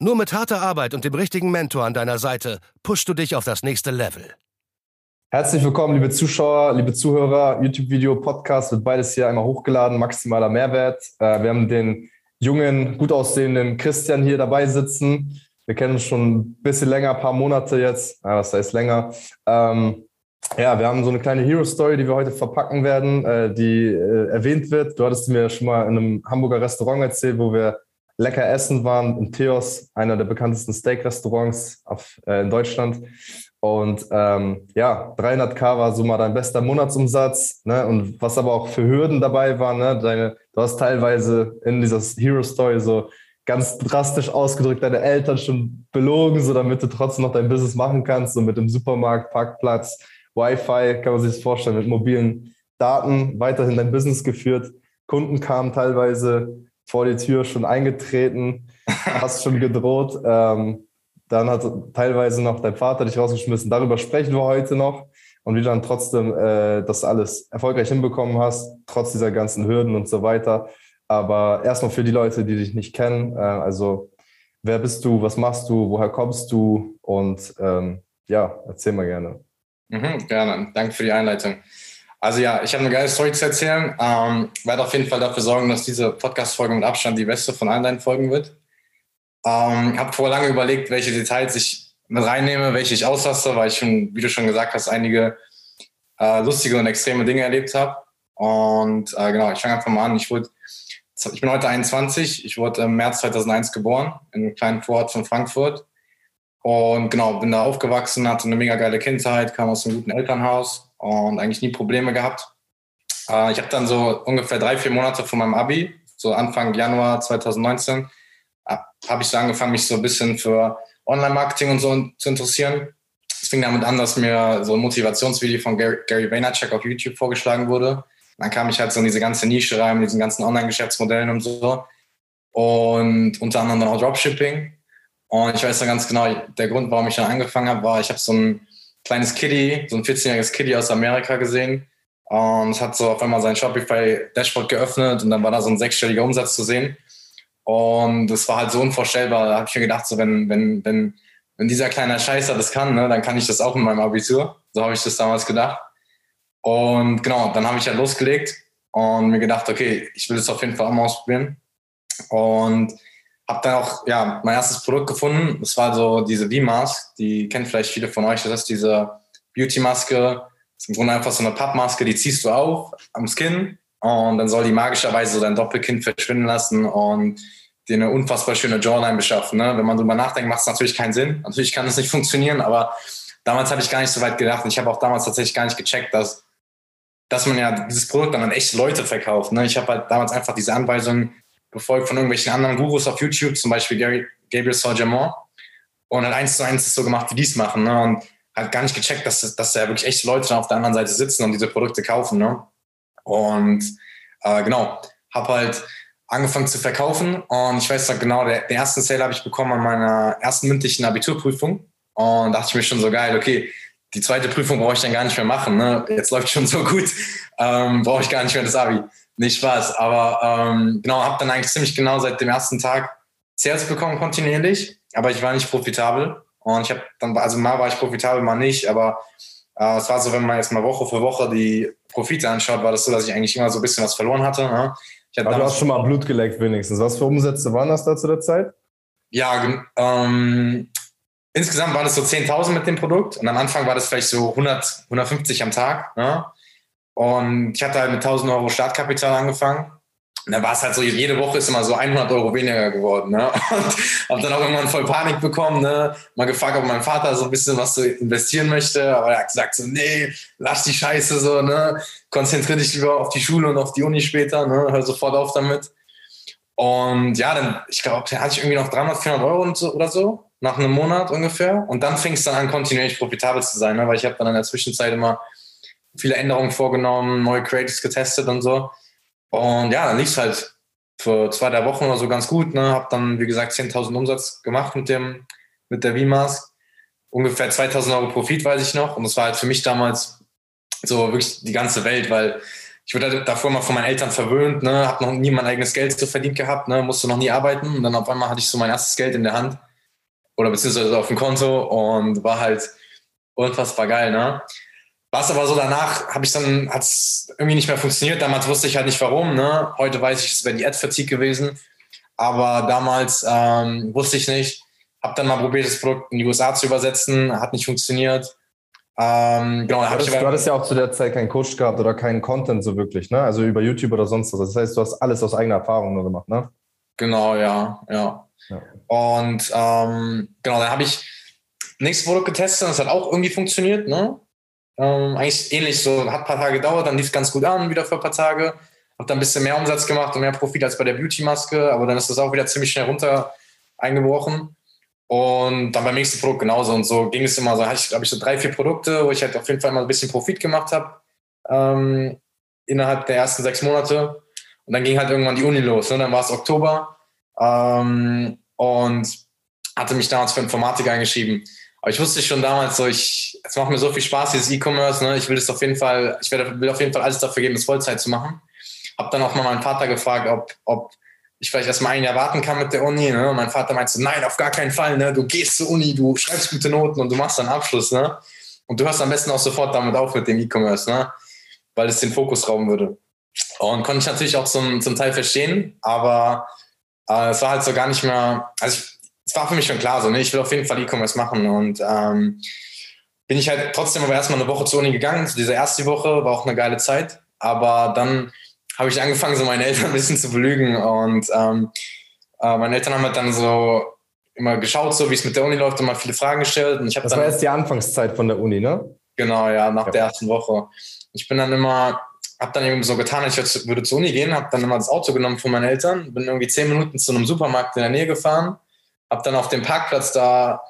Nur mit harter Arbeit und dem richtigen Mentor an deiner Seite pushst du dich auf das nächste Level. Herzlich willkommen, liebe Zuschauer, liebe Zuhörer. YouTube-Video, Podcast wird beides hier einmal hochgeladen, maximaler Mehrwert. Äh, wir haben den jungen, gut aussehenden Christian hier dabei sitzen. Wir kennen uns schon ein bisschen länger, ein paar Monate jetzt. was heißt länger? Ähm, ja, wir haben so eine kleine Hero-Story, die wir heute verpacken werden, äh, die äh, erwähnt wird. Du hattest mir schon mal in einem Hamburger Restaurant erzählt, wo wir lecker essen waren in Theos, einer der bekanntesten Steak-Restaurants äh, in Deutschland. Und ähm, ja, 300k war so mal dein bester Monatsumsatz. Ne? Und was aber auch für Hürden dabei war, ne? Deine, du hast teilweise in dieser Hero-Story so ganz drastisch ausgedrückt deine Eltern schon belogen, so damit du trotzdem noch dein Business machen kannst, so mit dem Supermarkt, Parkplatz, Wi-Fi, kann man sich das vorstellen, mit mobilen Daten weiterhin dein Business geführt. Kunden kamen teilweise vor die Tür schon eingetreten, hast schon gedroht. Ähm, dann hat teilweise noch dein Vater dich rausgeschmissen. Darüber sprechen wir heute noch und wie du dann trotzdem äh, das alles erfolgreich hinbekommen hast, trotz dieser ganzen Hürden und so weiter. Aber erstmal für die Leute, die dich nicht kennen, äh, also wer bist du, was machst du, woher kommst du und ähm, ja, erzähl mal gerne. Mhm, gerne, danke für die Einleitung. Also ja, ich habe eine geile Story zu erzählen. Ähm, werde auf jeden Fall dafür sorgen, dass diese Podcast-Folge mit Abstand die beste von allen deinen Folgen wird. Ähm, habe vor lange überlegt, welche Details ich mit reinnehme, welche ich auslasse, weil ich schon, wie du schon gesagt hast, einige äh, lustige und extreme Dinge erlebt habe. Und äh, genau, ich fange einfach mal an. Ich, wurde, ich bin heute 21. Ich wurde im März 2001 geboren, in einem kleinen Vorort von Frankfurt. Und genau, bin da aufgewachsen, hatte eine mega geile Kindheit, kam aus einem guten Elternhaus und eigentlich nie Probleme gehabt. Äh, ich habe dann so ungefähr drei, vier Monate vor meinem Abi, so Anfang Januar 2019, äh, habe ich so angefangen, mich so ein bisschen für Online-Marketing und so zu interessieren. Es fing damit an, dass mir so ein Motivationsvideo von Gary, Vaynerchuk auf YouTube vorgeschlagen wurde. Dann kam ich halt so in diese ganze Nische rein, mit diesen ganzen Online-Geschäftsmodellen und so. Und unter anderem auch Dropshipping. Und ich weiß noch ganz genau, der Grund, warum ich dann angefangen habe, war, ich habe so ein kleines Kiddie, so ein 14-jähriges Kiddie aus Amerika gesehen. Und hat so auf einmal sein Shopify-Dashboard geöffnet und dann war da so ein sechsstelliger Umsatz zu sehen. Und das war halt so unvorstellbar. Da habe ich mir gedacht, so wenn, wenn, wenn, wenn dieser kleine Scheißer das kann, ne, dann kann ich das auch in meinem Abitur. So habe ich das damals gedacht. Und genau, dann habe ich halt losgelegt und mir gedacht, okay, ich will das auf jeden Fall auch mal ausprobieren. Und habe dann auch ja, mein erstes Produkt gefunden. Das war so diese V-Mask. Die kennen vielleicht viele von euch. Das ist diese Beauty-Maske. Das ist im Grunde einfach so eine Pappmaske, die ziehst du auf am Skin und dann soll die magischerweise so dein Doppelkinn verschwinden lassen und dir eine unfassbar schöne Jawline beschaffen. Ne? Wenn man drüber nachdenkt, macht es natürlich keinen Sinn. Natürlich kann es nicht funktionieren, aber damals habe ich gar nicht so weit gedacht. Ich habe auch damals tatsächlich gar nicht gecheckt, dass, dass man ja dieses Produkt dann an echte Leute verkauft. Ne? Ich habe halt damals einfach diese Anweisungen befolgt von irgendwelchen anderen Gurus auf YouTube, zum Beispiel Gary, Gabriel Saint-Germain. Und hat eins zu eins so gemacht, wie die es machen. Ne? Und hat gar nicht gecheckt, dass, dass da wirklich echte Leute auf der anderen Seite sitzen und diese Produkte kaufen. Ne? Und äh, genau, habe halt angefangen zu verkaufen. Und ich weiß noch genau, der, den ersten Sale habe ich bekommen an meiner ersten mündlichen Abiturprüfung. Und dachte ich mir schon so geil, okay, die zweite Prüfung brauche ich dann gar nicht mehr machen. Ne? Jetzt läuft schon so gut, ähm, brauche ich gar nicht mehr das Abi. Nicht Spaß, aber ähm, genau, habe dann eigentlich ziemlich genau seit dem ersten Tag Sales bekommen kontinuierlich, aber ich war nicht profitabel. Und ich habe dann, also mal war ich profitabel, mal nicht, aber äh, es war so, wenn man jetzt mal Woche für Woche die Profite anschaut, war das so, dass ich eigentlich immer so ein bisschen was verloren hatte. Ne? Aber du hast schon mal Blut geleckt wenigstens. Was für Umsätze waren das da zu der Zeit? Ja, ähm, insgesamt waren es so 10.000 mit dem Produkt und am Anfang war das vielleicht so 100, 150 am Tag. Ne? Und ich hatte halt mit 1000 Euro Startkapital angefangen. Und dann war es halt so, jede Woche ist immer so 100 Euro weniger geworden. Ne? Und habe dann auch irgendwann voll Panik bekommen. Ne? Mal gefragt, ob mein Vater so ein bisschen was so investieren möchte. Aber er hat gesagt so, nee, lass die Scheiße so. Ne? Konzentriere dich lieber auf die Schule und auf die Uni später. Ne? Hör sofort auf damit. Und ja, dann, ich glaube, da hatte ich irgendwie noch 300, 400 Euro oder so. nach einem Monat ungefähr. Und dann fing es dann an, kontinuierlich profitabel zu sein, ne? weil ich habe dann in der Zwischenzeit immer viele Änderungen vorgenommen, neue Creatives getestet und so. Und ja, dann lief es halt für zwei, drei Wochen oder so ganz gut. Ne? Habe dann, wie gesagt, 10.000 Umsatz gemacht mit, dem, mit der VMAS. Ungefähr 2.000 Euro Profit, weiß ich noch. Und das war halt für mich damals so wirklich die ganze Welt, weil ich wurde halt davor mal von meinen Eltern verwöhnt, ne, habe noch nie mein eigenes Geld so verdient gehabt, ne, musste noch nie arbeiten und dann auf einmal hatte ich so mein erstes Geld in der Hand oder beziehungsweise auf dem Konto und war halt unfassbar geil, ne. Was aber so danach habe ich dann, hat es irgendwie nicht mehr funktioniert. Damals wusste ich halt nicht warum, ne. Heute weiß ich, es wäre die Ad-Fatigue gewesen. Aber damals ähm, wusste ich nicht. Habe dann mal probiert, das Produkt in die USA zu übersetzen, hat nicht funktioniert ähm, genau, du, hattest, du hattest ja auch zu der Zeit keinen Coach gehabt oder keinen Content so wirklich, ne? Also über YouTube oder sonst was. Das heißt, du hast alles aus eigener Erfahrung nur gemacht, ne? Genau, ja, ja. ja. Und ähm, genau, dann habe ich nächstes Produkt getestet und das hat auch irgendwie funktioniert, ne? Ähm, eigentlich ähnlich, so hat ein paar Tage gedauert, dann lief es ganz gut an, wieder für ein paar Tage. Hab dann ein bisschen mehr Umsatz gemacht und mehr Profit als bei der Beauty-Maske, aber dann ist das auch wieder ziemlich schnell runter eingebrochen. Und dann beim nächsten Produkt genauso. Und so ging es immer so. Hatte ich, glaube ich, so drei, vier Produkte, wo ich halt auf jeden Fall mal ein bisschen Profit gemacht habe ähm, innerhalb der ersten sechs Monate. Und dann ging halt irgendwann die Uni los. Ne? Dann war es Oktober ähm, und hatte mich damals für Informatik eingeschrieben. Aber ich wusste schon damals so, ich, es macht mir so viel Spaß, dieses E-Commerce. Ne? Ich will das auf jeden Fall, ich werde, will auf jeden Fall alles dafür geben, das Vollzeit zu machen. Hab dann auch mal meinen Vater gefragt, ob, ob ich vielleicht erstmal ein Jahr warten kann mit der Uni. Ne? Und mein Vater meinte nein, auf gar keinen Fall. Ne? Du gehst zur Uni, du schreibst gute Noten und du machst dann Abschluss. Ne? Und du hörst am besten auch sofort damit auf mit dem E-Commerce, ne? weil es den Fokus rauben würde. Und konnte ich natürlich auch zum, zum Teil verstehen, aber äh, es war halt so gar nicht mehr, also ich, es war für mich schon klar so, ne? ich will auf jeden Fall E-Commerce machen und ähm, bin ich halt trotzdem aber erstmal eine Woche zur Uni gegangen. So diese erste Woche war auch eine geile Zeit, aber dann habe ich angefangen, so meine Eltern ein bisschen zu belügen. Und ähm, äh, meine Eltern haben halt dann so immer geschaut, so wie es mit der Uni läuft und mal viele Fragen gestellt. Und ich das dann, war erst die Anfangszeit von der Uni, ne? Genau, ja, nach ja. der ersten Woche. Ich bin dann immer, habe dann eben so getan, ich würde zur Uni gehen, habe dann immer das Auto genommen von meinen Eltern, bin irgendwie zehn Minuten zu einem Supermarkt in der Nähe gefahren, habe dann auf dem Parkplatz da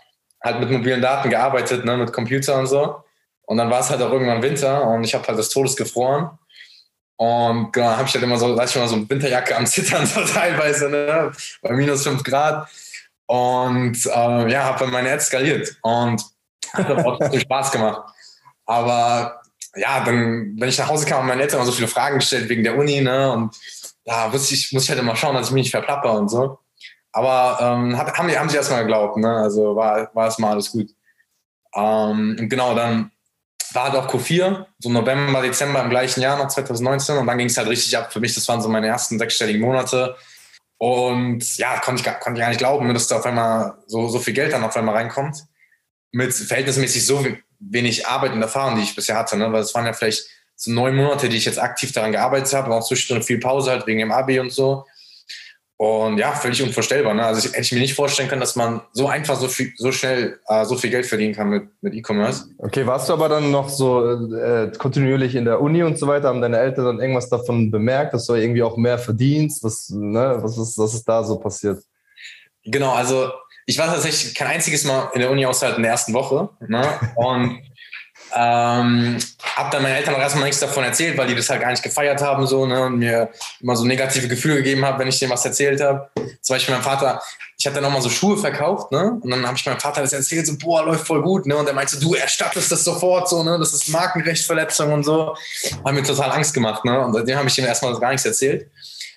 halt mit mobilen Daten gearbeitet, ne, mit Computer und so. Und dann war es halt auch irgendwann Winter und ich habe halt des Todes gefroren. Und genau, habe ich halt immer so, weiß ich mal, so eine Winterjacke am Zittern so teilweise, ne? bei minus 5 Grad. Und äh, ja, habe dann meine Ads skaliert und hat auch trotzdem Spaß gemacht. Aber ja, dann, wenn ich nach Hause kam, haben meine Eltern immer so viele Fragen gestellt wegen der Uni, ne? Und da muss ich, muss ich halt immer schauen, dass ich mich nicht verplappe und so. Aber ähm, haben, haben sie erstmal geglaubt, ne? Also war, war erstmal alles gut. Ähm, und genau, dann war halt auch Q4, so November, Dezember im gleichen Jahr noch 2019 und dann ging es halt richtig ab für mich. Das waren so meine ersten sechsstelligen Monate. Und ja, konnte ich, konnte ich gar nicht glauben, dass da auf einmal so, so viel Geld dann auf einmal reinkommt. Mit verhältnismäßig so wenig Arbeit und Erfahrung, die ich bisher hatte. Ne? Weil es waren ja vielleicht so neun Monate, die ich jetzt aktiv daran gearbeitet habe, auch zwischendrin viel Pause halt wegen dem Abi und so. Und ja, völlig unvorstellbar. Ne? Also ich, hätte ich mir nicht vorstellen können, dass man so einfach so, viel, so schnell äh, so viel Geld verdienen kann mit, mit E-Commerce. Okay, warst du aber dann noch so äh, kontinuierlich in der Uni und so weiter? Haben deine Eltern dann irgendwas davon bemerkt, dass du irgendwie auch mehr verdienst? Was, ne? was, ist, was ist da so passiert? Genau, also ich war tatsächlich kein einziges Mal in der Uni außerhalb in der ersten Woche. Ne? Und ähm, hab dann meinen Eltern auch erstmal nichts davon erzählt, weil die das halt gar nicht gefeiert haben so, ne, und mir immer so negative Gefühle gegeben haben, wenn ich denen was erzählt habe. Zum Beispiel mein Vater, ich hatte dann auch mal so Schuhe verkauft, ne, und dann habe ich meinem Vater das erzählt, so, boah, läuft voll gut, ne, und er meinte, du erstattest das sofort, so, ne, das ist Markenrechtverletzung und so. Hat mir total Angst gemacht, ne, und seitdem habe ich ihm erstmal gar nichts erzählt.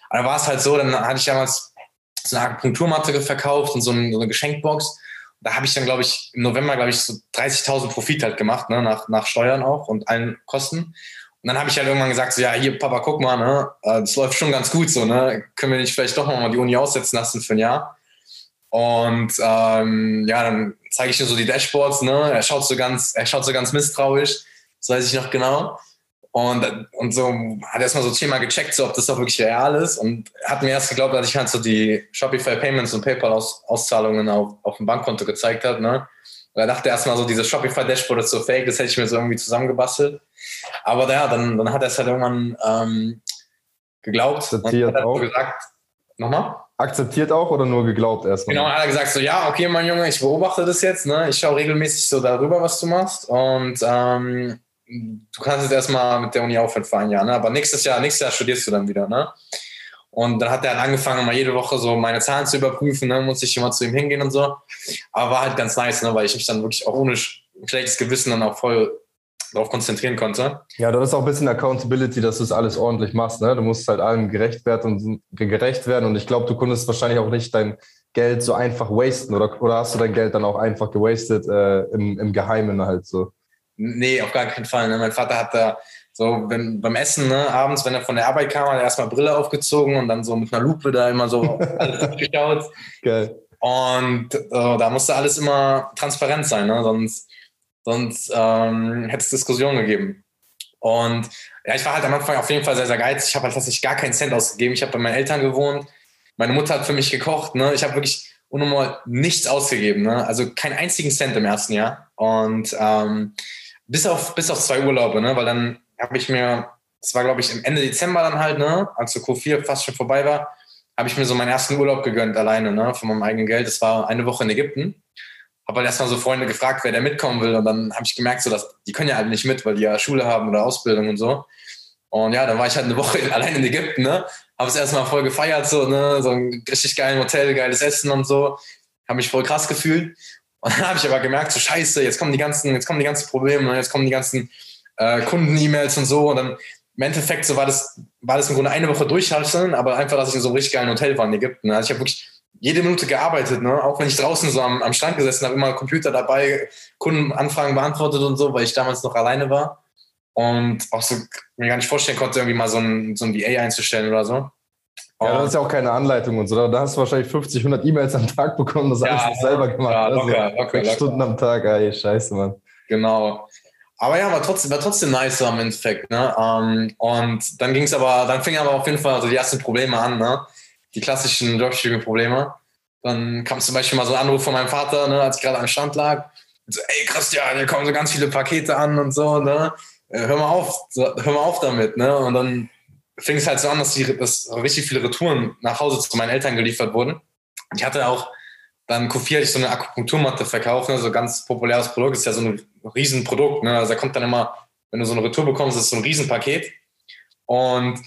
Aber war es halt so, dann hatte ich damals so eine Akupunkturmatte verkauft und so eine, so eine Geschenkbox da habe ich dann, glaube ich, im November, glaube ich, so 30.000 Profit halt gemacht, ne, nach, nach Steuern auch und allen Kosten. Und dann habe ich halt irgendwann gesagt, so, ja, hier, Papa, guck mal, ne, äh, das läuft schon ganz gut so, ne, können wir nicht vielleicht doch mal die Uni aussetzen lassen für ein Jahr? Und ähm, ja, dann zeige ich ihm so die Dashboards, ne, er schaut so ganz, er schaut so ganz misstrauisch, das weiß ich noch genau. Und, und so hat erstmal so Thema gecheckt, so, ob das auch wirklich real ist. Und hat mir erst geglaubt, als ich halt so die Shopify Payments und PayPal-Auszahlungen auf, auf dem Bankkonto gezeigt hat. Ne? Und er dachte erstmal so, dieses Shopify-Dashboard ist so fake, das hätte ich mir so irgendwie zusammengebastelt. Aber ja, dann, dann hat er es halt irgendwann ähm, geglaubt. Akzeptiert und hat auch. gesagt, nochmal? akzeptiert auch oder nur geglaubt erstmal? Genau, hat er gesagt so, ja, okay, mein Junge, ich beobachte das jetzt, ne? Ich schaue regelmäßig so darüber, was du machst und ähm, du kannst jetzt erstmal mit der Uni aufhören für ein Jahr, ne? Aber nächstes Jahr, nächstes Jahr studierst du dann wieder, ne? Und dann hat er halt angefangen, mal jede Woche so meine Zahlen zu überprüfen, ne? Muss ich immer zu ihm hingehen und so. Aber war halt ganz nice, ne? Weil ich mich dann wirklich auch ohne schlechtes Gewissen dann auch voll darauf konzentrieren konnte. Ja, das ist auch ein bisschen Accountability, dass du es alles ordentlich machst. Ne? Du musst halt allem gerecht werden und, gerecht werden. Und ich glaube, du konntest wahrscheinlich auch nicht dein Geld so einfach wasten. Oder, oder hast du dein Geld dann auch einfach gewastet äh, im, im Geheimen halt so? Nee, auf gar keinen Fall. Ne? Mein Vater hat da so wenn, beim Essen, ne, abends, wenn er von der Arbeit kam, hat er erstmal Brille aufgezogen und dann so mit einer Lupe da immer so alles geschaut. Geil. Und äh, da musste alles immer transparent sein, ne? sonst sonst ähm, hätte es Diskussionen gegeben. Und ja, ich war halt am Anfang auf jeden Fall sehr, sehr geizig. Ich habe halt tatsächlich gar keinen Cent ausgegeben. Ich habe bei meinen Eltern gewohnt. Meine Mutter hat für mich gekocht. Ne? Ich habe wirklich unnormal nichts ausgegeben. Ne? Also keinen einzigen Cent im ersten Jahr. Und ähm, bis, auf, bis auf zwei Urlaube, ne? weil dann habe ich mir, das war glaube ich im Ende Dezember dann halt, ne? als so Q4 fast schon vorbei war, habe ich mir so meinen ersten Urlaub gegönnt alleine, ne? von meinem eigenen Geld. Das war eine Woche in Ägypten habe halt erstmal so Freunde gefragt, wer da mitkommen will. Und dann habe ich gemerkt, so, dass die können ja halt nicht mit, weil die ja Schule haben oder Ausbildung und so. Und ja, dann war ich halt eine Woche allein in Ägypten, ne? Habe es erstmal voll gefeiert, so, ne? So ein richtig geiles Hotel, geiles Essen und so. Habe mich voll krass gefühlt. Und dann habe ich aber gemerkt, so scheiße, jetzt kommen die ganzen, jetzt kommen die ganzen Probleme, jetzt kommen die ganzen äh, Kunden-E-Mails und so. Und dann im Endeffekt so war das, war das im Grunde eine Woche durchhalten, aber einfach, dass ich in so einem richtig geilen Hotel war in Ägypten. Also ich habe wirklich jede Minute gearbeitet, ne? auch wenn ich draußen so am, am Strand gesessen habe, immer Computer dabei, Kundenanfragen beantwortet und so, weil ich damals noch alleine war und auch so mir gar nicht vorstellen konnte, irgendwie mal so ein, so ein VA einzustellen oder so. Ja, das ist ja auch keine Anleitung und so. Da hast du wahrscheinlich 50, 100 E-Mails am Tag bekommen, das ja, alles selber gemacht. Ja, locker, also, locker, locker. Stunden am Tag, ey, scheiße, Mann. Genau. Aber ja, war trotzdem, war trotzdem nice am Endeffekt. Ne? Ähm, und dann ging es aber, dann fing aber auf jeden Fall also die ersten Probleme an. Ne? die klassischen Dropshipping-Probleme. Dann kam zum Beispiel mal so ein Anruf von meinem Vater, ne, als ich gerade am Stand lag. So, ey Christian, hier kommen so ganz viele Pakete an und so, ne? Äh, hör mal auf, hör mal auf damit, ne? Und dann fing es halt so an, dass, die, dass richtig viele Retouren nach Hause zu meinen Eltern geliefert wurden. Ich hatte auch dann Q4 hatte ich so eine Akupunkturmatte verkauft, ne, so ganz populäres Produkt, ist ja so ein Riesenprodukt, ne, also da kommt dann immer, wenn du so eine Retour bekommst, ist so ein Riesenpaket und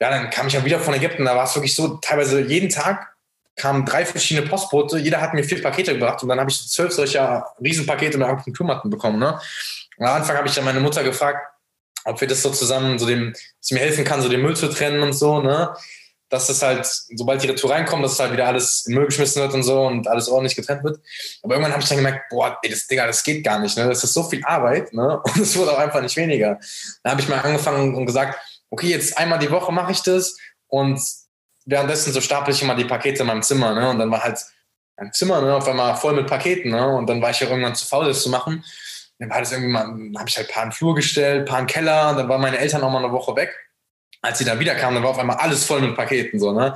ja, dann kam ich auch wieder von Ägypten, da war es wirklich so, teilweise jeden Tag kamen drei verschiedene Postbote, jeder hat mir vier Pakete gebracht und dann habe ich zwölf solcher Riesenpakete mit Akupunkturmatten bekommen. Ne? Und am Anfang habe ich dann meine Mutter gefragt, ob wir das so zusammen, so dem, dass mir helfen kann, so den Müll zu trennen und so, ne? Dass das halt, sobald die Retour reinkommt, dass halt wieder alles in Müll geschmissen wird und so und alles ordentlich getrennt wird. Aber irgendwann habe ich dann gemerkt, boah, ey, das, Digga, das geht gar nicht, ne? Das ist so viel Arbeit, ne? Und es wurde auch einfach nicht weniger. Dann habe ich mal angefangen und gesagt, okay, jetzt einmal die Woche mache ich das und währenddessen so stapel ich immer die Pakete in meinem Zimmer, ne? Und dann war halt ein Zimmer, ne, auf einmal voll mit Paketen, ne? Und dann war ich ja irgendwann zu faul, das zu machen. Dann war das irgendwie habe ich halt ein paar in den Flur gestellt, paar in den Keller, und dann waren meine Eltern auch mal eine Woche weg. Als sie dann wieder kamen, dann war auf einmal alles voll mit Paketen, so, ne?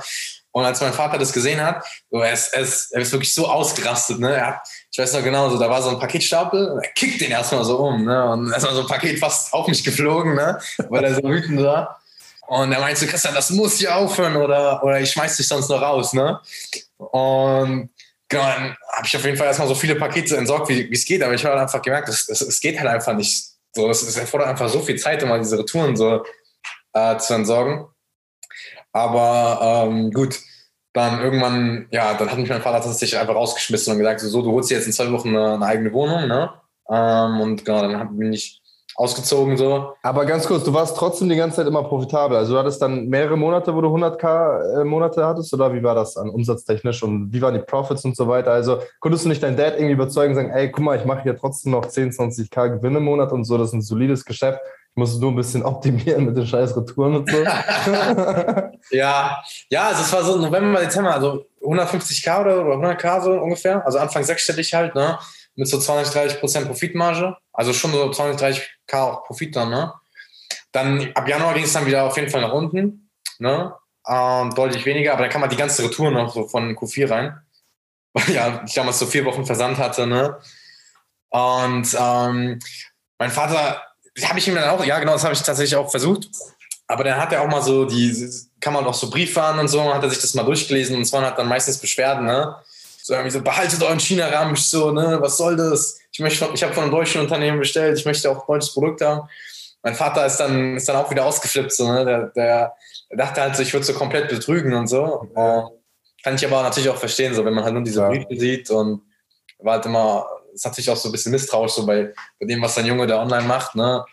Und als mein Vater das gesehen hat, so, er, ist, er, ist, er ist wirklich so ausgerastet, ne? Er hat, ich weiß noch genau, so, da war so ein Paketstapel, und er kickt den erstmal so um, ne? Und erstmal so ein Paket fast auf mich geflogen, ne? Weil er so wütend war. Und er meinte, Christian, das muss hier aufhören oder, oder ich schmeiß dich sonst noch raus, ne? Und genau, dann habe ich auf jeden Fall erstmal so viele Pakete entsorgt, wie es geht, aber ich habe halt einfach gemerkt, es, geht halt einfach nicht. So, es, es erfordert einfach so viel Zeit, um mal diese Retouren so äh, zu entsorgen. Aber ähm, gut, dann irgendwann, ja, dann hat mich mein Vater tatsächlich einfach rausgeschmissen und gesagt, so, du holst dir jetzt in zwei Wochen eine, eine eigene Wohnung, ne? Ähm, und genau, dann bin ich ausgezogen so. Aber ganz kurz, du warst trotzdem die ganze Zeit immer profitabel. Also du hattest dann mehrere Monate, wo du 100k äh, Monate hattest oder wie war das an umsatztechnisch und wie waren die Profits und so weiter? Also konntest du nicht deinen Dad irgendwie überzeugen, sagen, ey, guck mal, ich mache hier trotzdem noch 10, 20k Gewinne im Monat und so, das ist ein solides Geschäft. Ich muss es nur ein bisschen optimieren mit den scheiß Retouren und so. ja, ja, also es war so November, Dezember, also 150k oder 100k so ungefähr, also Anfang sechsstellig halt, ne? Mit so 20, 30 Prozent Profitmarge. Also schon so 20, 30 K auch Profit dann. Ne? Dann ab Januar ging es dann wieder auf jeden Fall nach unten. Ne? Ähm, deutlich weniger, aber dann kam halt die ganze Retour noch so von Q4 rein. Weil ja, ich damals so vier Wochen Versand hatte. Ne? Und ähm, mein Vater, habe ich ihm dann auch, ja genau, das habe ich tatsächlich auch versucht. Aber dann hat er auch mal so die, kam halt auch so Briefwaren und so, hat er sich das mal durchgelesen und es waren halt dann meistens Beschwerden, ne? So irgendwie so, behaltet euren China-Ramsch, so, ne? Was soll das? Ich möchte, ich habe von einem deutschen Unternehmen bestellt, ich möchte auch ein deutsches Produkt haben. Mein Vater ist dann, ist dann auch wieder ausgeflippt, so, ne? Der, der, dachte halt so, ich würde so komplett betrügen und so. Und kann ich aber natürlich auch verstehen, so, wenn man halt nur diese Briefe sieht und war halt immer, ist natürlich auch so ein bisschen misstrauisch, so bei, bei dem, was sein Junge da online macht, ne?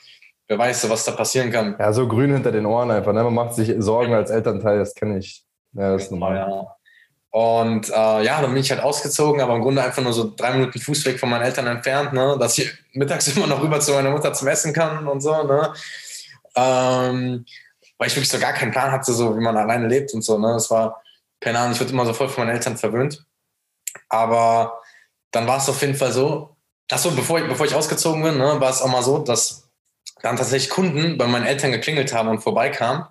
wer weiß, so, was da passieren kann. Ja, so grün hinter den Ohren einfach. Ne? Man macht sich Sorgen als Elternteil, das kenne ich. Ja, das ist normal. Ja. Und äh, ja, dann bin ich halt ausgezogen, aber im Grunde einfach nur so drei Minuten Fußweg von meinen Eltern entfernt, ne? dass ich mittags immer noch rüber zu meiner Mutter zum Essen kann und so. Ne? Ähm, weil ich wirklich so gar keinen Plan hatte, so wie man alleine lebt und so. Ne? Das war, keine Ahnung, ich wurde immer so voll von meinen Eltern verwöhnt. Aber dann war es auf jeden Fall so, achso, bevor ich, bevor ich ausgezogen bin, ne, war es auch mal so, dass dann tatsächlich Kunden bei meinen Eltern geklingelt haben und vorbeikamen.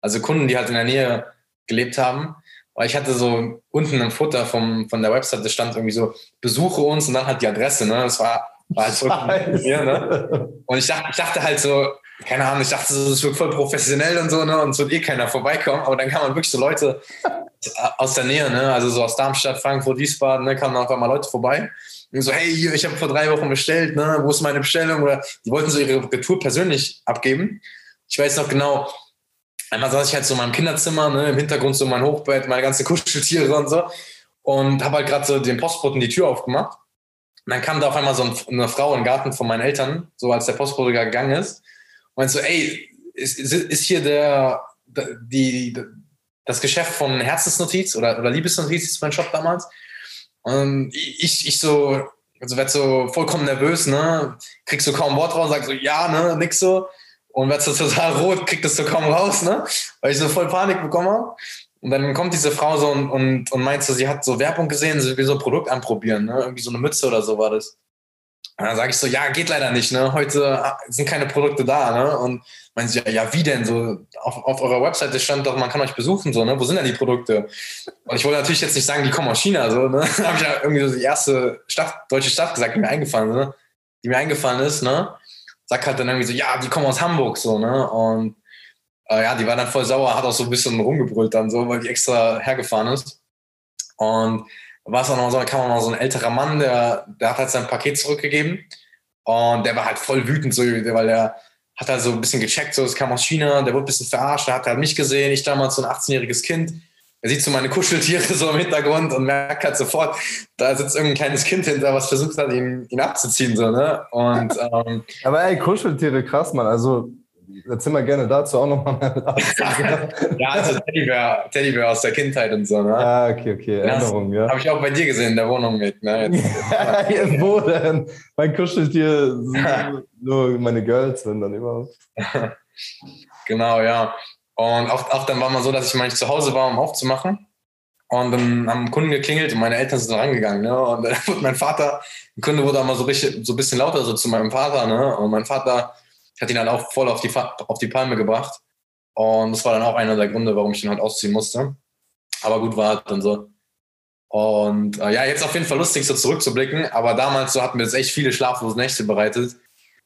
Also Kunden, die halt in der Nähe gelebt haben. Ich hatte so unten im Futter vom, von der Webseite stand irgendwie so, besuche uns und dann halt die Adresse. Ne? Das war, war halt so mir, ne? Und ich dachte, ich dachte halt so, keine Ahnung, ich dachte, das wird voll professionell und so, ne? Und es wird eh keiner vorbeikommen. Aber dann kamen wirklich so Leute aus der Nähe, ne? Also so aus Darmstadt, Frankfurt, Wiesbaden, ne? kamen einfach mal Leute vorbei. Und so, hey, ich habe vor drei Wochen bestellt, ne? wo ist meine Bestellung? Oder die wollten so ihre Retour persönlich abgeben. Ich weiß noch genau, einmal saß ich halt so in meinem Kinderzimmer, ne? im Hintergrund so mein Hochbett, meine ganzen Kuscheltiere und so. Und habe halt gerade so den Postboten die Tür aufgemacht. Und dann kam da auf einmal so eine Frau im Garten von meinen Eltern, so als der Postbote gegangen ist. Und so, ey, ist, ist hier der, die, das Geschäft von Herzensnotiz oder, oder Liebesnotiz, ist mein Shop damals. Und ich, ich so, also werd so vollkommen nervös, ne? Kriegst du kaum Wort raus, sag so, ja, ne, nix so. Und werd so total rot, krieg das so kaum raus, ne? Weil ich so voll Panik bekommen habe. Und dann kommt diese Frau so und, und, und meint so, sie hat so Werbung gesehen, sie will so ein Produkt anprobieren, ne? Irgendwie so eine Mütze oder so war das. Und dann sage ich so, ja, geht leider nicht, ne? Heute sind keine Produkte da, ne? Und meinen sie, ja, ja, wie denn? So, auf, auf eurer Webseite stand doch, man kann euch besuchen, so, ne? Wo sind denn die Produkte? Und ich wollte natürlich jetzt nicht sagen, die kommen aus China, so, ne? Da habe ich ja irgendwie so die erste Stadt, deutsche Stadt gesagt, die mir eingefallen, ne? Die mir eingefallen ist, ne? Sag halt dann irgendwie so, ja, die kommen aus Hamburg, so, ne? Und äh, ja, die war dann voll sauer, hat auch so ein bisschen rumgebrüllt dann so, weil die extra hergefahren ist. Und war es auch noch so, da kam auch noch so ein älterer Mann, der, der hat halt sein Paket zurückgegeben. Und der war halt voll wütend, so, weil der hat halt so ein bisschen gecheckt, so, es kam aus China, der wurde ein bisschen verarscht, der hat halt mich gesehen, ich damals so ein 18-jähriges Kind. Er sieht so meine Kuscheltiere so im Hintergrund und merkt halt sofort, da sitzt irgendein kleines Kind hinter, was versucht hat, ihn, ihn abzuziehen, so, ne? Und, ähm, Aber ey, Kuscheltiere, krass, Mann. Also, erzähl mal gerne dazu auch nochmal mehr. ja, also Teddybär, Teddybär aus der Kindheit und so, ne? Ah, okay, okay. Erinnerung, ja. Habe ich auch bei dir gesehen in der Wohnung mit, ne? Jetzt. Wo denn? Mein Kuscheltier sind nur meine Girls, wenn dann überhaupt. genau, ja. Und auch, auch dann war mal so, dass ich mal nicht zu Hause war, um aufzumachen. Und dann haben Kunden geklingelt und meine Eltern sind rangegangen. Ne? Und dann wurde mein Vater, ein Kunde wurde auch mal so, so ein bisschen lauter so zu meinem Vater. Ne? Und mein Vater hat ihn dann auch voll auf die, auf die Palme gebracht. Und das war dann auch einer der Gründe, warum ich ihn halt ausziehen musste. Aber gut war halt dann so. Und äh, ja, jetzt auf jeden Fall lustig, so zurückzublicken. Aber damals so hatten wir jetzt echt viele schlaflose Nächte bereitet.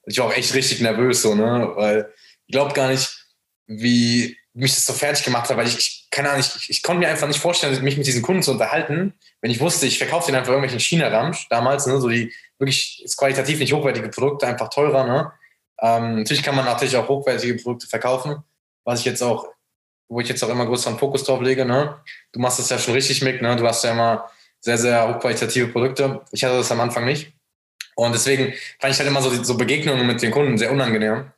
Ich war auch echt richtig nervös, so, ne? Weil ich glaube gar nicht, wie mich das so fertig gemacht hat, weil ich, ich keine Ahnung, ich, ich konnte mir einfach nicht vorstellen, mich mit diesen Kunden zu unterhalten, wenn ich wusste, ich verkaufe denen einfach irgendwelchen China-Ramsch damals, ne? So die wirklich qualitativ nicht hochwertige Produkte, einfach teurer, ne? Ähm, natürlich kann man natürlich auch hochwertige Produkte verkaufen, was ich jetzt auch, wo ich jetzt auch immer größeren Fokus drauf lege. Ne? Du machst das ja schon richtig mit, ne? du hast ja immer sehr, sehr hochqualitative Produkte. Ich hatte das am Anfang nicht. Und deswegen fand ich halt immer so, so Begegnungen mit den Kunden sehr unangenehm.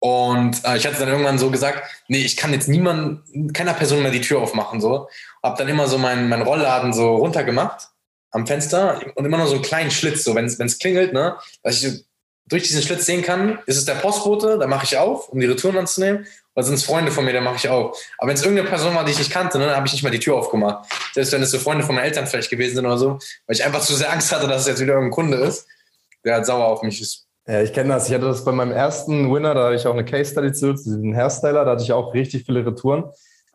Und äh, ich hatte dann irgendwann so gesagt, nee, ich kann jetzt niemand, keiner Person mehr die Tür aufmachen. So. Hab dann immer so meinen mein Rollladen so runtergemacht am Fenster und immer nur so einen kleinen Schlitz, so wenn es klingelt, ne, dass ich durch diesen Schlitz sehen kann, ist es der Postbote, da mache ich auf, um die Retouren anzunehmen, oder sind es Freunde von mir, da mache ich auf. Aber wenn es irgendeine Person war, die ich nicht kannte, ne, dann habe ich nicht mal die Tür aufgemacht. Selbst wenn es so Freunde von meinen Eltern vielleicht gewesen sind oder so, weil ich einfach zu sehr Angst hatte, dass es jetzt wieder irgendein Kunde ist, der halt sauer auf mich ist. Ja, ich kenne das. Ich hatte das bei meinem ersten Winner, da hatte ich auch eine Case Study zu, zu diesem Hairstyler, da hatte ich auch richtig viele Retouren.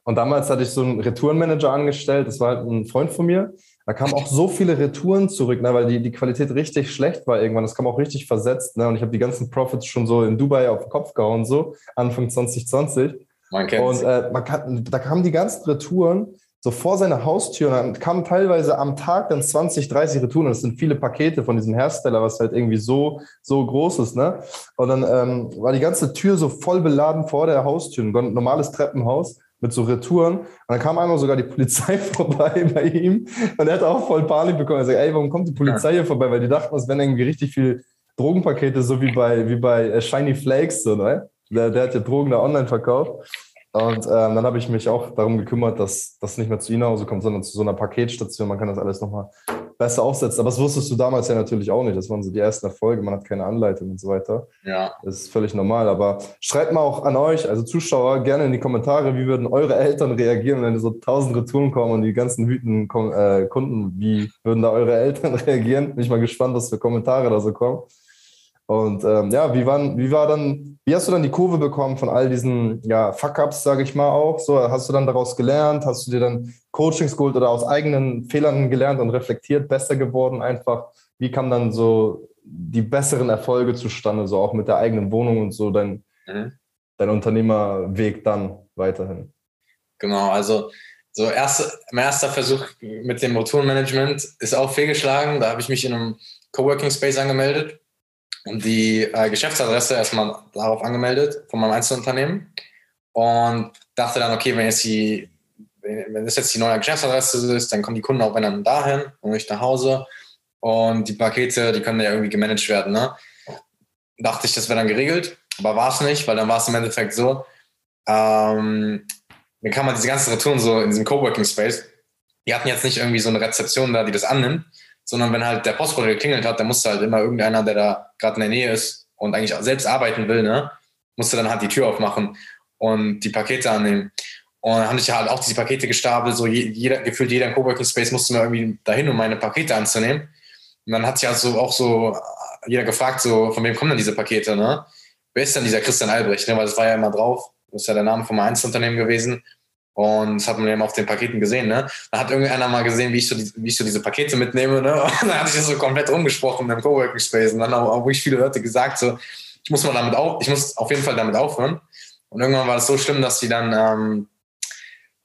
Und damals hatte ich so einen Retourenmanager angestellt, das war halt ein Freund von mir. Da kamen auch so viele Retouren zurück, ne, weil die, die Qualität richtig schlecht war irgendwann. Das kam auch richtig versetzt. Ne, und ich habe die ganzen Profits schon so in Dubai auf den Kopf gehauen, so Anfang 2020. Man kennt Und äh, man kann, da kamen die ganzen Retouren so vor seine Haustür und dann kamen teilweise am Tag dann 20, 30 Retouren. Das sind viele Pakete von diesem Hersteller, was halt irgendwie so, so groß ist. Ne? Und dann ähm, war die ganze Tür so voll beladen vor der Haustür, ein normales Treppenhaus mit so Retouren. Und dann kam einmal sogar die Polizei vorbei bei ihm und er hat auch voll Panik bekommen. Er sagt, ey, warum kommt die Polizei hier vorbei? Weil die dachten, es wären irgendwie richtig viele Drogenpakete, so wie bei, wie bei äh, Shiny Flakes, so, ne? Der, der hat ja Drogen da online verkauft. Und ähm, dann habe ich mich auch darum gekümmert, dass das nicht mehr zu Ihnen nach Hause kommt, sondern zu so einer Paketstation. Man kann das alles nochmal besser aufsetzen. Aber das wusstest du damals ja natürlich auch nicht. Das waren so die ersten Erfolge. Man hat keine Anleitung und so weiter. Ja. Das ist völlig normal. Aber schreibt mal auch an euch, also Zuschauer, gerne in die Kommentare, wie würden eure Eltern reagieren, wenn so tausend Retouren kommen und die ganzen wütenden äh, Kunden, wie würden da eure Eltern reagieren? Bin ich mal gespannt, was für Kommentare da so kommen. Und ähm, ja, wie, waren, wie war dann, wie hast du dann die Kurve bekommen von all diesen ja, Fuck-Ups, sage ich mal auch? So, hast du dann daraus gelernt? Hast du dir dann Coachings geholt oder aus eigenen Fehlern gelernt und reflektiert, besser geworden einfach? Wie kamen dann so die besseren Erfolge zustande, so auch mit der eigenen Wohnung und so dein, mhm. dein Unternehmerweg dann weiterhin? Genau, also so erste, mein erster Versuch mit dem Motorenmanagement ist auch fehlgeschlagen. Da habe ich mich in einem Coworking Space angemeldet die äh, Geschäftsadresse erstmal darauf angemeldet von meinem Einzelunternehmen und dachte dann, okay, wenn jetzt die, wenn das jetzt die neue Geschäftsadresse ist, dann kommen die Kunden auch wenn dann dahin und nicht nach Hause und die Pakete, die können ja irgendwie gemanagt werden. Ne? Dachte ich, das wäre dann geregelt, aber war es nicht, weil dann war es im Endeffekt so, ähm, dann kann man diese ganzen Retouren so in diesem Coworking Space, die hatten jetzt nicht irgendwie so eine Rezeption da, die das annimmt, sondern wenn halt der Postbote geklingelt hat, dann musste halt immer irgendeiner, der da gerade in der Nähe ist und eigentlich selbst arbeiten will, ne, musste dann halt die Tür aufmachen und die Pakete annehmen. Und dann habe ich halt auch diese Pakete gestapelt, so jeder, gefühlt jeder Coworking Space musste mir irgendwie dahin, um meine Pakete anzunehmen. Und dann hat sich also auch so jeder gefragt, so, von wem kommen denn diese Pakete, ne? Wer ist denn dieser Christian Albrecht, ne? Weil das war ja immer drauf. Das ist ja der Name meinem Einzelunternehmen gewesen. Und das hat man eben auf den Paketen gesehen, ne? Da hat irgendeiner mal gesehen, wie ich so, die, wie ich so diese Pakete mitnehme, ne? Und dann hatte ich das so komplett umgesprochen im Coworking Space. Und dann haben auch wirklich viele Leute gesagt, so, ich muss mal damit auf, ich muss auf jeden Fall damit aufhören. Und irgendwann war es so schlimm, dass die dann ähm,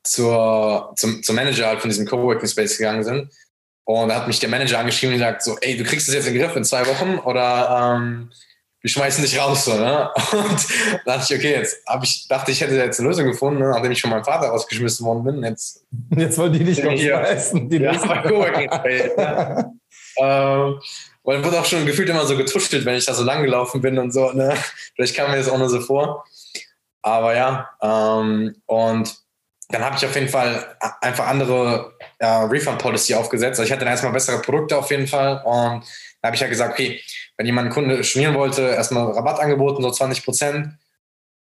zur, zum, zum Manager halt von diesem Coworking Space gegangen sind. Und da hat mich der Manager angeschrieben und gesagt, so, ey, du kriegst das jetzt in den Griff in zwei Wochen oder ähm, wir schmeißen dich raus, so, ne? Und da dachte ich, okay, jetzt hab ich, dachte ich, hätte jetzt eine Lösung gefunden, ne? nachdem ich von meinem Vater rausgeschmissen worden bin. Jetzt, jetzt wollen die nicht rausschmeißen. Die ja, Coworking Space. ne? ähm, weil wurde auch schon gefühlt immer so getuschelt, wenn ich da so lang gelaufen bin und so, ne? Vielleicht kam mir das auch nur so vor. Aber ja, ähm, und dann habe ich auf jeden Fall einfach andere äh, Refund-Policy aufgesetzt. Also ich hatte dann erstmal bessere Produkte auf jeden Fall und da habe ich ja gesagt, okay, wenn jemand einen Kunde stornieren wollte, erstmal Rabatt angeboten, so 20 Prozent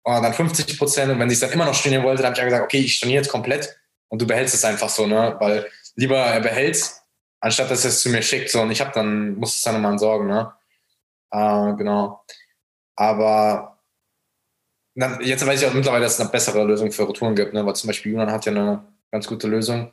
oder dann 50 Prozent. Und wenn sie es dann immer noch stornieren wollte, dann habe ich ja gesagt, okay, ich storniere jetzt komplett und du behältst es einfach so, ne? Weil lieber er behält anstatt dass er es zu mir schickt. So, und ich habe dann, muss es dann nochmal entsorgen, ne? Äh, genau. Aber jetzt weiß ich auch mittlerweile, dass es eine bessere Lösung für Retouren gibt, ne? Weil zum Beispiel Junan hat ja eine ganz gute Lösung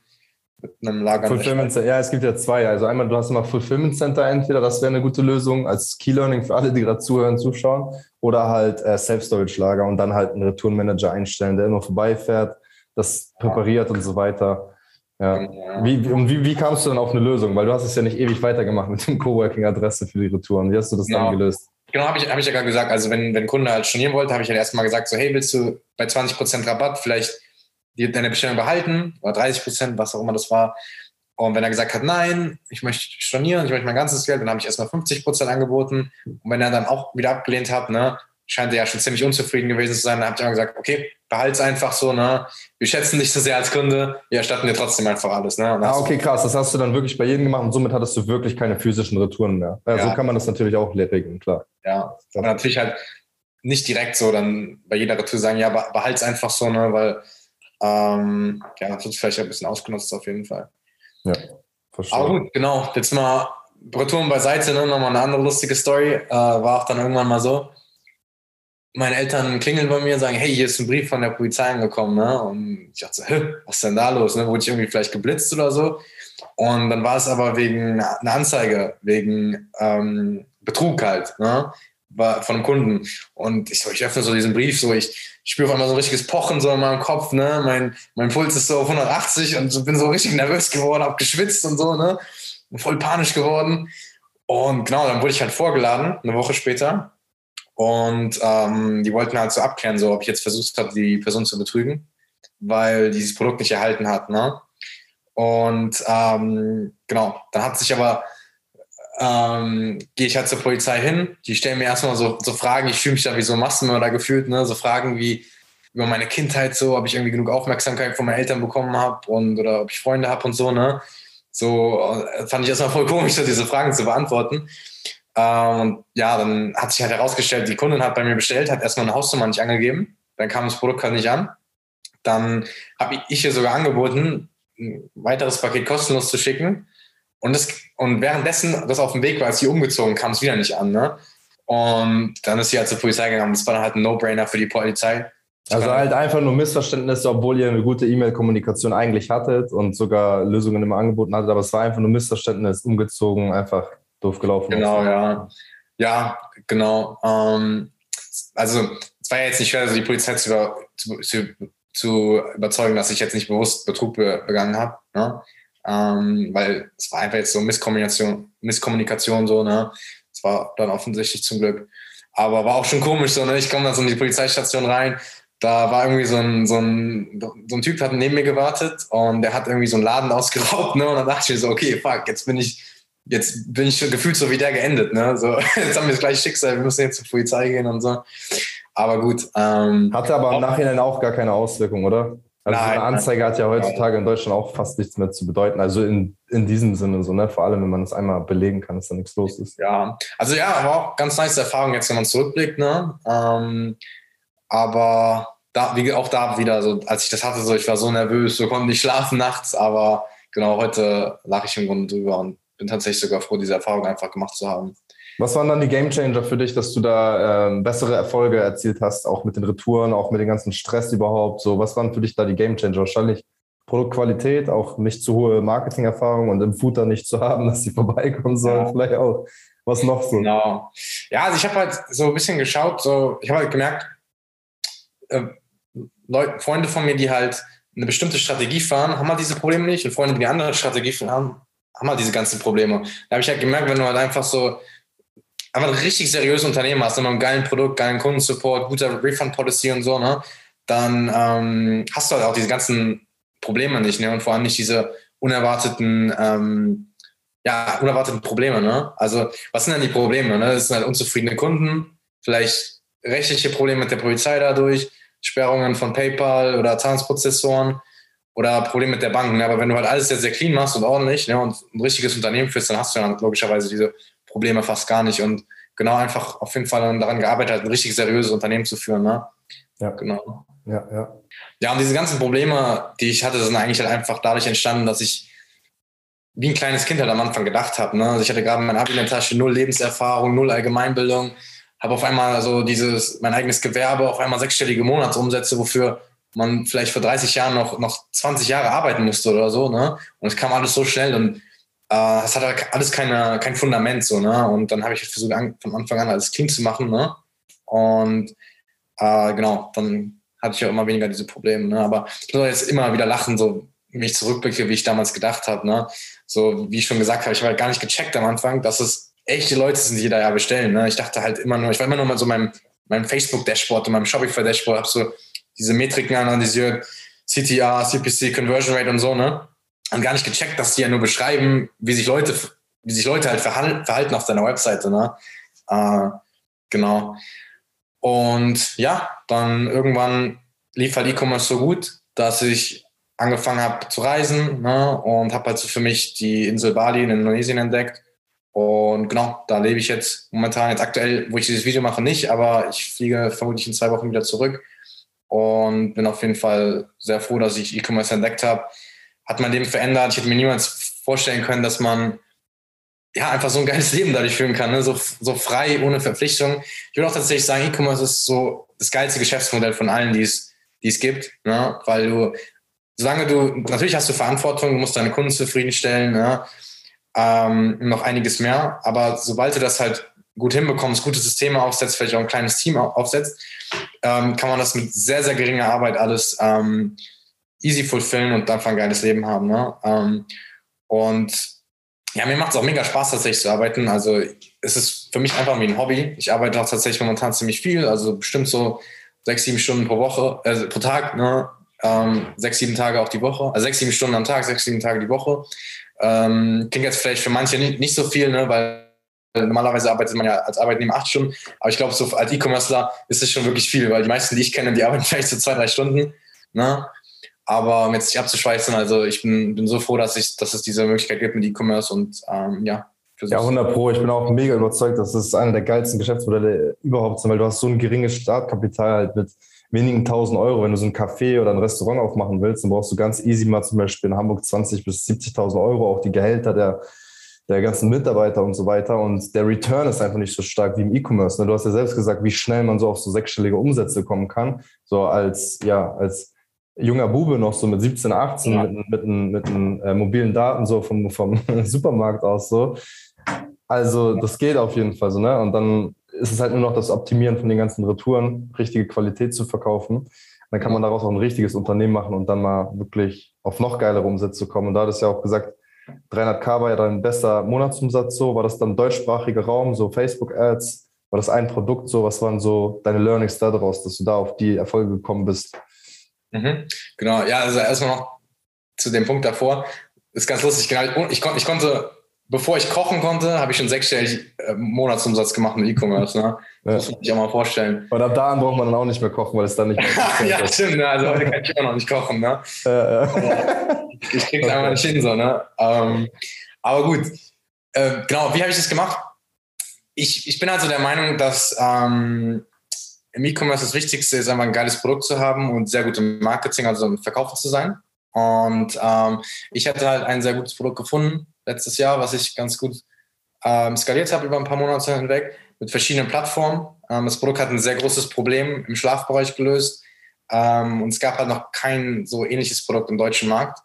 mit einem Lager. Fulfillment Center, ja, es gibt ja zwei. Also einmal, du hast immer Fulfillment Center entweder, das wäre eine gute Lösung als Key Learning für alle, die gerade zuhören, zuschauen, oder halt äh, Self-Storage-Lager und dann halt einen Retourenmanager einstellen, der immer vorbeifährt, das präpariert ja. und so weiter. Ja. ja. Wie, wie, wie, wie, kamst du dann auf eine Lösung? Weil du hast es ja nicht ewig weitergemacht mit dem Coworking-Adresse für die Retouren. Wie hast du das genau. dann gelöst? Genau, habe ich, hab ich ja gerade gesagt. Also wenn, wenn ein Kunde halt stornieren wollte, habe ich ja halt erstmal gesagt, so hey, willst du bei 20% Rabatt vielleicht deine Bestellung behalten oder 30 Prozent, was auch immer das war. Und wenn er gesagt hat, nein, ich möchte stornieren, ich möchte mein ganzes Geld, dann habe ich erstmal 50 Prozent angeboten. Und wenn er dann auch wieder abgelehnt hat, ne, scheint er ja schon ziemlich unzufrieden gewesen zu sein, dann habe ich immer gesagt, okay, behalte es einfach so, ne? Wir schätzen dich so sehr als Kunde, wir erstatten dir trotzdem einfach alles, ne? Ah, okay, krass. Das hast du dann wirklich bei jedem gemacht und somit hattest du wirklich keine physischen Retouren mehr. Ja, ja. So kann man das natürlich auch regeln, klar. Ja, aber natürlich halt nicht direkt so dann bei jeder Retour sagen, ja, behalte es einfach so, ne? Weil ähm, ja, das wird vielleicht ein bisschen ausgenutzt auf jeden Fall. Ja, verstehe. Aber gut, genau. Jetzt mal Retouren beiseite, ne? nochmal eine andere lustige Story. Äh, war auch dann irgendwann mal so. Meine Eltern klingeln bei mir und sagen, hey, hier ist ein Brief von der Polizei angekommen. Ne? Und ich dachte so, Hä, was ist denn da los? Ne? Wurde ich irgendwie vielleicht geblitzt oder so? Und dann war es aber wegen einer Anzeige, wegen ähm, Betrug halt. Ne? War von einem Kunden. Und ich, so, ich öffne so diesen Brief, so ich spüre auf einmal so ein richtiges Pochen so in meinem Kopf, ne? Mein, mein Puls ist so auf 180 und so, bin so richtig nervös geworden, hab geschwitzt und so, ne? Voll panisch geworden. Und genau, dann wurde ich halt vorgeladen, eine Woche später. Und ähm, die wollten halt so abklären, so ob ich jetzt versucht habe, die Person zu betrügen, weil dieses Produkt nicht erhalten hat, ne? Und ähm, genau, dann hat sich aber ähm, gehe ich halt zur Polizei hin. Die stellen mir erstmal so, so Fragen, ich fühle mich da wie so Massenmörder gefühlt, ne? so Fragen wie über meine Kindheit, so, ob ich irgendwie genug Aufmerksamkeit von meinen Eltern bekommen habe und oder ob ich Freunde habe und so, ne? So äh, fand ich erstmal voll komisch, so diese Fragen zu beantworten. Ähm, und ja, dann hat sich halt herausgestellt, die Kundin hat bei mir bestellt, hat erstmal eine Hausnummer nicht angegeben, dann kam das Produkt halt nicht an. Dann habe ich ihr sogar angeboten, ein weiteres Paket kostenlos zu schicken. Und, das, und währenddessen, das auf dem Weg war, als sie umgezogen kam, es wieder nicht an. Ne? Und dann ist sie halt zur Polizei gegangen. Das war dann halt ein No-Brainer für die Polizei. Also halt einfach nur Missverständnisse, obwohl ihr eine gute E-Mail-Kommunikation eigentlich hattet und sogar Lösungen immer angeboten hattet, aber es war einfach nur Missverständnis, umgezogen, einfach doof gelaufen. Genau, ja. Ja, genau. Ähm, also es war ja jetzt nicht schwer, also die Polizei zu, über, zu, zu, zu, überzeugen, dass ich jetzt nicht bewusst Betrug be, begangen habe. Ne? Ähm, weil es war einfach jetzt so Misskommunikation, Misskommunikation so, ne? Es war dann offensichtlich zum Glück. Aber war auch schon komisch so, ne? Ich komme dann so in die Polizeistation rein, da war irgendwie so ein, so ein, so ein Typ, hat neben mir gewartet und der hat irgendwie so einen Laden ausgeraubt, ne? Und dann dachte ich mir so, okay, fuck, jetzt bin ich, jetzt bin ich schon gefühlt so wie der geendet, ne? So, jetzt haben wir das gleiche Schicksal, wir müssen jetzt zur Polizei gehen und so. Aber gut. Ähm, Hatte aber im Nachhinein auch gar keine Auswirkung, oder? Also nein, eine Anzeige hat ja heutzutage in Deutschland auch fast nichts mehr zu bedeuten. Also in, in diesem Sinne so, ne? Vor allem, wenn man es einmal belegen kann, dass da nichts los ist. Ja, also ja, war auch ganz nice Erfahrung jetzt, wenn man zurückblickt, ne? Ähm, aber da, wie auch da wieder, so, als ich das hatte, so, ich war so nervös, so konnte nicht schlafen nachts, aber genau, heute lache ich im Grunde drüber und bin tatsächlich sogar froh, diese Erfahrung einfach gemacht zu haben. Was waren dann die Gamechanger für dich, dass du da ähm, bessere Erfolge erzielt hast, auch mit den Retouren, auch mit dem ganzen Stress überhaupt? So, was waren für dich da die Gamechanger? Wahrscheinlich Produktqualität, auch nicht zu hohe Marketingerfahrung und im Futter nicht zu haben, dass sie vorbeikommen sollen, ja. vielleicht auch. Was noch so? Genau. Ja, also ich habe halt so ein bisschen geschaut, so, ich habe halt gemerkt, äh, Leute, Freunde von mir, die halt eine bestimmte Strategie fahren, haben halt diese Probleme nicht und Freunde, die eine andere Strategie fahren, haben, haben halt diese ganzen Probleme. Da habe ich halt gemerkt, wenn du halt einfach so einfach ein richtig seriöses Unternehmen hast, mit einem geilen Produkt, geilen Kundensupport, guter Refund-Policy und so, ne, dann ähm, hast du halt auch diese ganzen Probleme nicht, ne, und vor allem nicht diese unerwarteten, ähm, ja, unerwarteten Probleme, ne. Also, was sind denn die Probleme, ne? Das sind halt unzufriedene Kunden, vielleicht rechtliche Probleme mit der Polizei dadurch, Sperrungen von PayPal oder Zahlungsprozessoren oder Probleme mit der Bank. Ne? Aber wenn du halt alles sehr, sehr clean machst und ordentlich ne, und ein richtiges Unternehmen führst, dann hast du ja logischerweise diese Probleme fast gar nicht. Und genau einfach auf jeden Fall daran gearbeitet hat, ein richtig seriöses Unternehmen zu führen. Ne? Ja. Genau. Ja, ja. Ja, und diese ganzen Probleme, die ich hatte, sind eigentlich halt einfach dadurch entstanden, dass ich wie ein kleines Kind halt am Anfang gedacht habe. Ne? Also ich hatte gerade mein Abi in der Tasche, null Lebenserfahrung, null Allgemeinbildung, habe auf einmal so dieses, mein eigenes Gewerbe, auf einmal sechsstellige Monatsumsätze, wofür man vielleicht vor 30 Jahren noch, noch 20 Jahre arbeiten musste oder so. Ne? Und es kam alles so schnell und es hat alles keine, kein Fundament so, ne? Und dann habe ich versucht, an, von Anfang an alles clean zu machen, ne? Und äh, genau, dann hatte ich auch immer weniger diese Probleme, ne? Aber ich muss jetzt immer wieder lachen, so wie ich zurückblicke, wie ich damals gedacht habe, ne? So, wie ich schon gesagt habe, ich habe halt gar nicht gecheckt am Anfang, dass es echte Leute sind, die da ja bestellen, ne? Ich dachte halt immer nur, ich war immer nur mal so meinem, meinem Facebook-Dashboard und meinem Shopify-Dashboard, habe so diese Metriken analysiert, CTR, CPC, Conversion Rate und so, ne? Und gar nicht gecheckt, dass die ja nur beschreiben, wie sich Leute, wie sich Leute halt verhalten auf deiner Webseite. Ne? Äh, genau. Und ja, dann irgendwann lief halt E-Commerce so gut, dass ich angefangen habe zu reisen ne? und habe halt so für mich die Insel Bali in Indonesien entdeckt. Und genau, da lebe ich jetzt momentan, jetzt aktuell, wo ich dieses Video mache, nicht, aber ich fliege vermutlich in zwei Wochen wieder zurück und bin auf jeden Fall sehr froh, dass ich E-Commerce entdeckt habe hat mein Leben verändert. Ich hätte mir niemals vorstellen können, dass man ja einfach so ein geiles Leben dadurch führen kann, ne? so, so frei, ohne Verpflichtung. Ich würde auch tatsächlich sagen, E-Commerce ist so das geilste Geschäftsmodell von allen, die es, die es gibt, ne? weil du, solange du, natürlich hast du Verantwortung, du musst deine Kunden zufriedenstellen, ne? ähm, noch einiges mehr, aber sobald du das halt gut hinbekommst, gute Systeme aufsetzt, vielleicht auch ein kleines Team aufsetzt, ähm, kann man das mit sehr, sehr geringer Arbeit alles ähm, easy fulfillen und einfach ein geiles Leben haben. Ne? Ähm, und ja, mir macht es auch mega Spaß, tatsächlich zu arbeiten. Also es ist für mich einfach wie ein Hobby. Ich arbeite auch tatsächlich momentan ziemlich viel, also bestimmt so sechs, sieben Stunden pro Woche, äh, pro Tag, ne? Ähm, sechs, sieben Tage auch die Woche, also sechs, sieben Stunden am Tag, sechs, sieben Tage die Woche. Ähm, klingt jetzt vielleicht für manche nicht, nicht so viel, ne? weil normalerweise arbeitet man ja als Arbeitnehmer acht Stunden, aber ich glaube, so als E-Commercer ist es schon wirklich viel, weil die meisten, die ich kenne, die arbeiten vielleicht so zwei, drei Stunden. Ne? Aber um jetzt nicht abzuschweißen, also ich bin, bin so froh, dass, ich, dass es diese Möglichkeit gibt mit E-Commerce und ähm, ja. Ja, 100 Pro. Ich bin auch mega überzeugt, dass das einer der geilsten Geschäftsmodelle überhaupt sind, weil du hast so ein geringes Startkapital halt mit wenigen tausend Euro. Wenn du so ein Café oder ein Restaurant aufmachen willst, dann brauchst du ganz easy mal zum Beispiel in Hamburg 20 bis 70.000 Euro, auch die Gehälter der, der ganzen Mitarbeiter und so weiter. Und der Return ist einfach nicht so stark wie im E-Commerce. Ne? Du hast ja selbst gesagt, wie schnell man so auf so sechsstellige Umsätze kommen kann. So als, ja, als junger Bube noch so mit 17, 18 ja. mit, mit, mit, mit äh, mobilen Daten so vom, vom Supermarkt aus so. Also das geht auf jeden Fall so, ne? Und dann ist es halt nur noch das Optimieren von den ganzen Retouren, richtige Qualität zu verkaufen. Dann kann man daraus auch ein richtiges Unternehmen machen und dann mal wirklich auf noch geilere Umsätze kommen. Und da hat es ja auch gesagt, 300k war ja dein bester Monatsumsatz so. War das dann deutschsprachiger Raum, so Facebook-Ads? War das ein Produkt so? Was waren so deine Learnings daraus, dass du da auf die Erfolge gekommen bist? Mhm. Genau, ja, also erstmal noch zu dem Punkt davor. Ist ganz lustig, genau. Ich, kon ich konnte, bevor ich kochen konnte, habe ich schon sechsstellig äh, Monatsumsatz gemacht mit E-Commerce. Ne? Ja. Das muss man sich auch mal vorstellen. Und ab da an braucht man dann auch nicht mehr kochen, weil es dann nicht mehr Ja, stimmt. Ne? Also heute kann ich immer noch nicht kochen. Ne? Ja, ja. Ich krieg's okay. einfach nicht hin. So, ne? Ähm, aber gut. Äh, genau, wie habe ich das gemacht? Ich, ich bin also der Meinung, dass ähm, im E-Commerce das Wichtigste ist einfach ein geiles Produkt zu haben und sehr gut im Marketing, also im Verkaufen zu sein. Und ähm, ich hatte halt ein sehr gutes Produkt gefunden letztes Jahr, was ich ganz gut ähm, skaliert habe über ein paar Monate hinweg mit verschiedenen Plattformen. Ähm, das Produkt hat ein sehr großes Problem im Schlafbereich gelöst ähm, und es gab halt noch kein so ähnliches Produkt im deutschen Markt,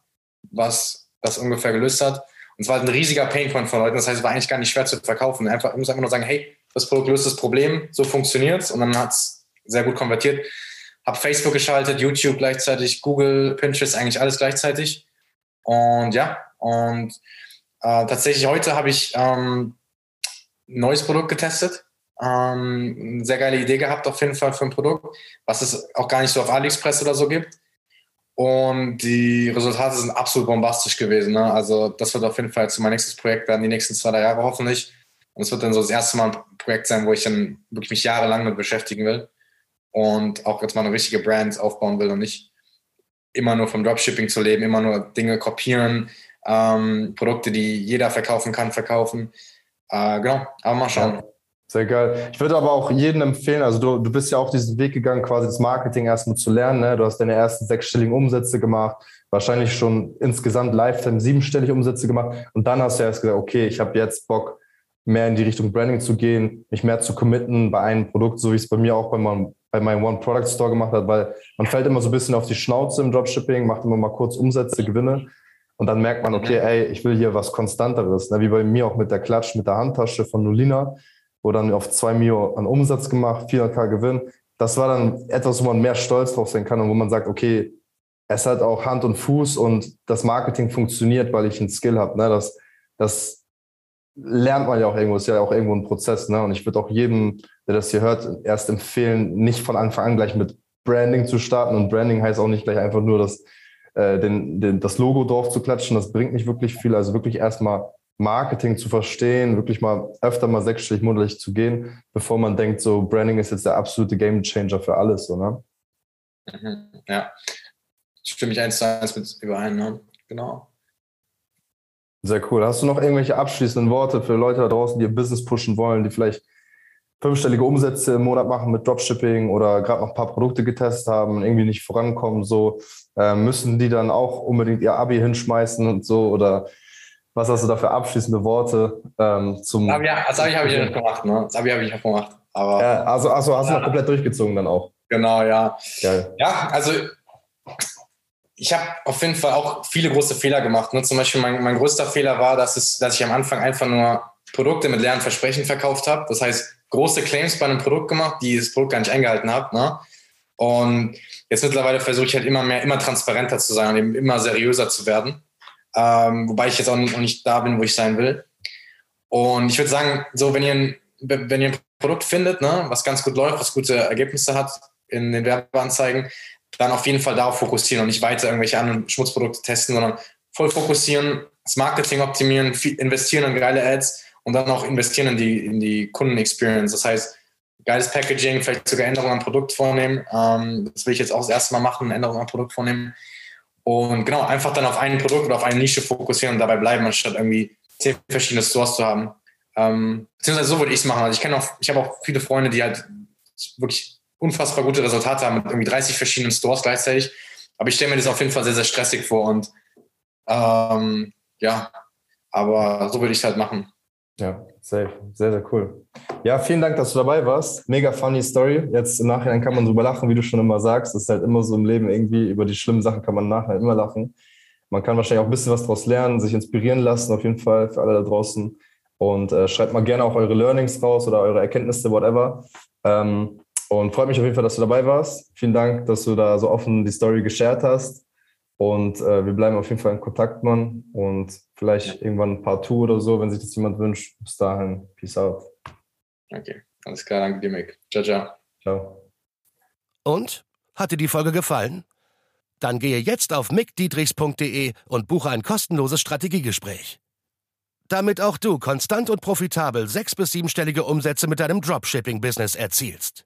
was das ungefähr gelöst hat. Und es war halt ein riesiger Painpoint von Leuten. Das heißt, es war eigentlich gar nicht schwer zu verkaufen. Einfach, ich muss einfach nur sagen, hey, das Produkt löst das Problem, so funktioniert es. Und dann hat es sehr gut konvertiert. Habe Facebook geschaltet, YouTube gleichzeitig, Google, Pinterest, eigentlich alles gleichzeitig. Und ja, und äh, tatsächlich heute habe ich ähm, ein neues Produkt getestet. Ähm, eine sehr geile Idee gehabt auf jeden Fall für ein Produkt, was es auch gar nicht so auf AliExpress oder so gibt. Und die Resultate sind absolut bombastisch gewesen. Ne? Also das wird auf jeden Fall zu mein nächstes Projekt werden, die nächsten zwei, drei Jahre hoffentlich. Und es wird dann so das erste Mal ein Projekt sein, wo ich dann wirklich mich jahrelang mit beschäftigen will und auch jetzt mal eine richtige Brand aufbauen will und nicht immer nur vom Dropshipping zu leben, immer nur Dinge kopieren, ähm, Produkte, die jeder verkaufen kann, verkaufen. Äh, genau, aber mal schauen. Ja, sehr geil. Ich würde aber auch jedem empfehlen, also du, du bist ja auch diesen Weg gegangen, quasi das Marketing erstmal zu lernen. Ne? Du hast deine ersten sechsstelligen Umsätze gemacht, wahrscheinlich schon insgesamt Lifetime siebenstellige Umsätze gemacht und dann hast du erst gesagt, okay, ich habe jetzt Bock, mehr in die Richtung Branding zu gehen, mich mehr zu committen bei einem Produkt, so wie es bei mir auch bei meinem bei meinem One-Product-Store gemacht hat, weil man fällt immer so ein bisschen auf die Schnauze im Dropshipping, macht immer mal kurz Umsätze, Gewinne und dann merkt man, okay, ey, ich will hier was Konstanteres, ne? wie bei mir auch mit der Klatsch, mit der Handtasche von Nolina, wo dann auf zwei Mio an Umsatz gemacht, 400k Gewinn. Das war dann etwas, wo man mehr stolz drauf sein kann und wo man sagt, okay, es hat auch Hand und Fuß und das Marketing funktioniert, weil ich einen Skill habe. Ne? Das, das lernt man ja auch irgendwo, ist ja auch irgendwo ein Prozess. Ne? Und ich würde auch jedem, der das hier hört, erst empfehlen, nicht von Anfang an gleich mit Branding zu starten. Und Branding heißt auch nicht gleich einfach nur das, äh, den, den, das Logo drauf zu klatschen. Das bringt nicht wirklich viel. Also wirklich erstmal Marketing zu verstehen, wirklich mal öfter mal sechsstellig monatlich zu gehen, bevor man denkt, so Branding ist jetzt der absolute Game Changer für alles. So, ne? Mhm, ja, stimme ich eins zu eins mit überein. Ne? Genau. Sehr cool. Hast du noch irgendwelche abschließenden Worte für Leute da draußen, die ihr Business pushen wollen, die vielleicht fünfstellige Umsätze im Monat machen mit Dropshipping oder gerade noch ein paar Produkte getestet haben und irgendwie nicht vorankommen, so äh, müssen die dann auch unbedingt ihr Abi hinschmeißen und so oder was hast du da für abschließende Worte ähm, zum? Das Abi, das Abi habe ich ja nicht gemacht, ne? Das Abi habe ich ja gemacht. Aber, ja, also, also hast du noch komplett durchgezogen dann auch. Genau, ja. Geil. Ja, also ich habe auf jeden Fall auch viele große Fehler gemacht. Ne? Zum Beispiel mein, mein größter Fehler war, dass, es, dass ich am Anfang einfach nur Produkte mit leeren Versprechen verkauft habe. Das heißt, große Claims bei einem Produkt gemacht, die das Produkt gar nicht eingehalten habe. Ne? Und jetzt mittlerweile versuche ich halt immer mehr, immer transparenter zu sein und eben immer seriöser zu werden. Ähm, wobei ich jetzt auch nicht, auch nicht da bin, wo ich sein will. Und ich würde sagen, so wenn ihr ein, wenn ihr ein Produkt findet, ne, was ganz gut läuft, was gute Ergebnisse hat in den Werbeanzeigen, dann auf jeden Fall darauf fokussieren und nicht weiter irgendwelche anderen Schmutzprodukte testen, sondern voll fokussieren, das Marketing optimieren, investieren in geile Ads und dann auch investieren in die, in die Kundenexperience. Das heißt, geiles Packaging, vielleicht sogar Änderungen am Produkt vornehmen. Ähm, das will ich jetzt auch das erste Mal machen, Änderungen am Produkt vornehmen. Und genau, einfach dann auf ein Produkt oder auf eine Nische fokussieren und dabei bleiben, anstatt irgendwie zehn verschiedene Stores zu haben. Ähm, beziehungsweise so würde ich es machen. Also ich kenne auch, ich habe auch viele Freunde, die halt wirklich unfassbar gute Resultate haben mit irgendwie 30 verschiedenen Stores gleichzeitig. Aber ich stelle mir das auf jeden Fall sehr, sehr stressig vor und ähm, ja, aber so würde ich es halt machen. Ja, safe. Sehr, sehr cool. Ja, vielen Dank, dass du dabei warst. Mega funny Story. Jetzt im Nachhinein kann man drüber lachen, wie du schon immer sagst. Das ist halt immer so im Leben irgendwie, über die schlimmen Sachen kann man nachher immer lachen. Man kann wahrscheinlich auch ein bisschen was daraus lernen, sich inspirieren lassen, auf jeden Fall für alle da draußen. Und äh, schreibt mal gerne auch eure Learnings raus oder eure Erkenntnisse, whatever. Ähm, und freut mich auf jeden Fall, dass du dabei warst. Vielen Dank, dass du da so offen die Story geshared hast. Und äh, wir bleiben auf jeden Fall in Kontakt, Mann. Und vielleicht irgendwann ein paar Tour oder so, wenn sich das jemand wünscht. Bis dahin, peace out. Okay, alles klar, danke dir, Mick. Ciao, ciao. Ciao. Und? Hat dir die Folge gefallen? Dann gehe jetzt auf mickdietrichs.de und buche ein kostenloses Strategiegespräch. Damit auch du konstant und profitabel sechs- bis siebenstellige Umsätze mit deinem Dropshipping-Business erzielst.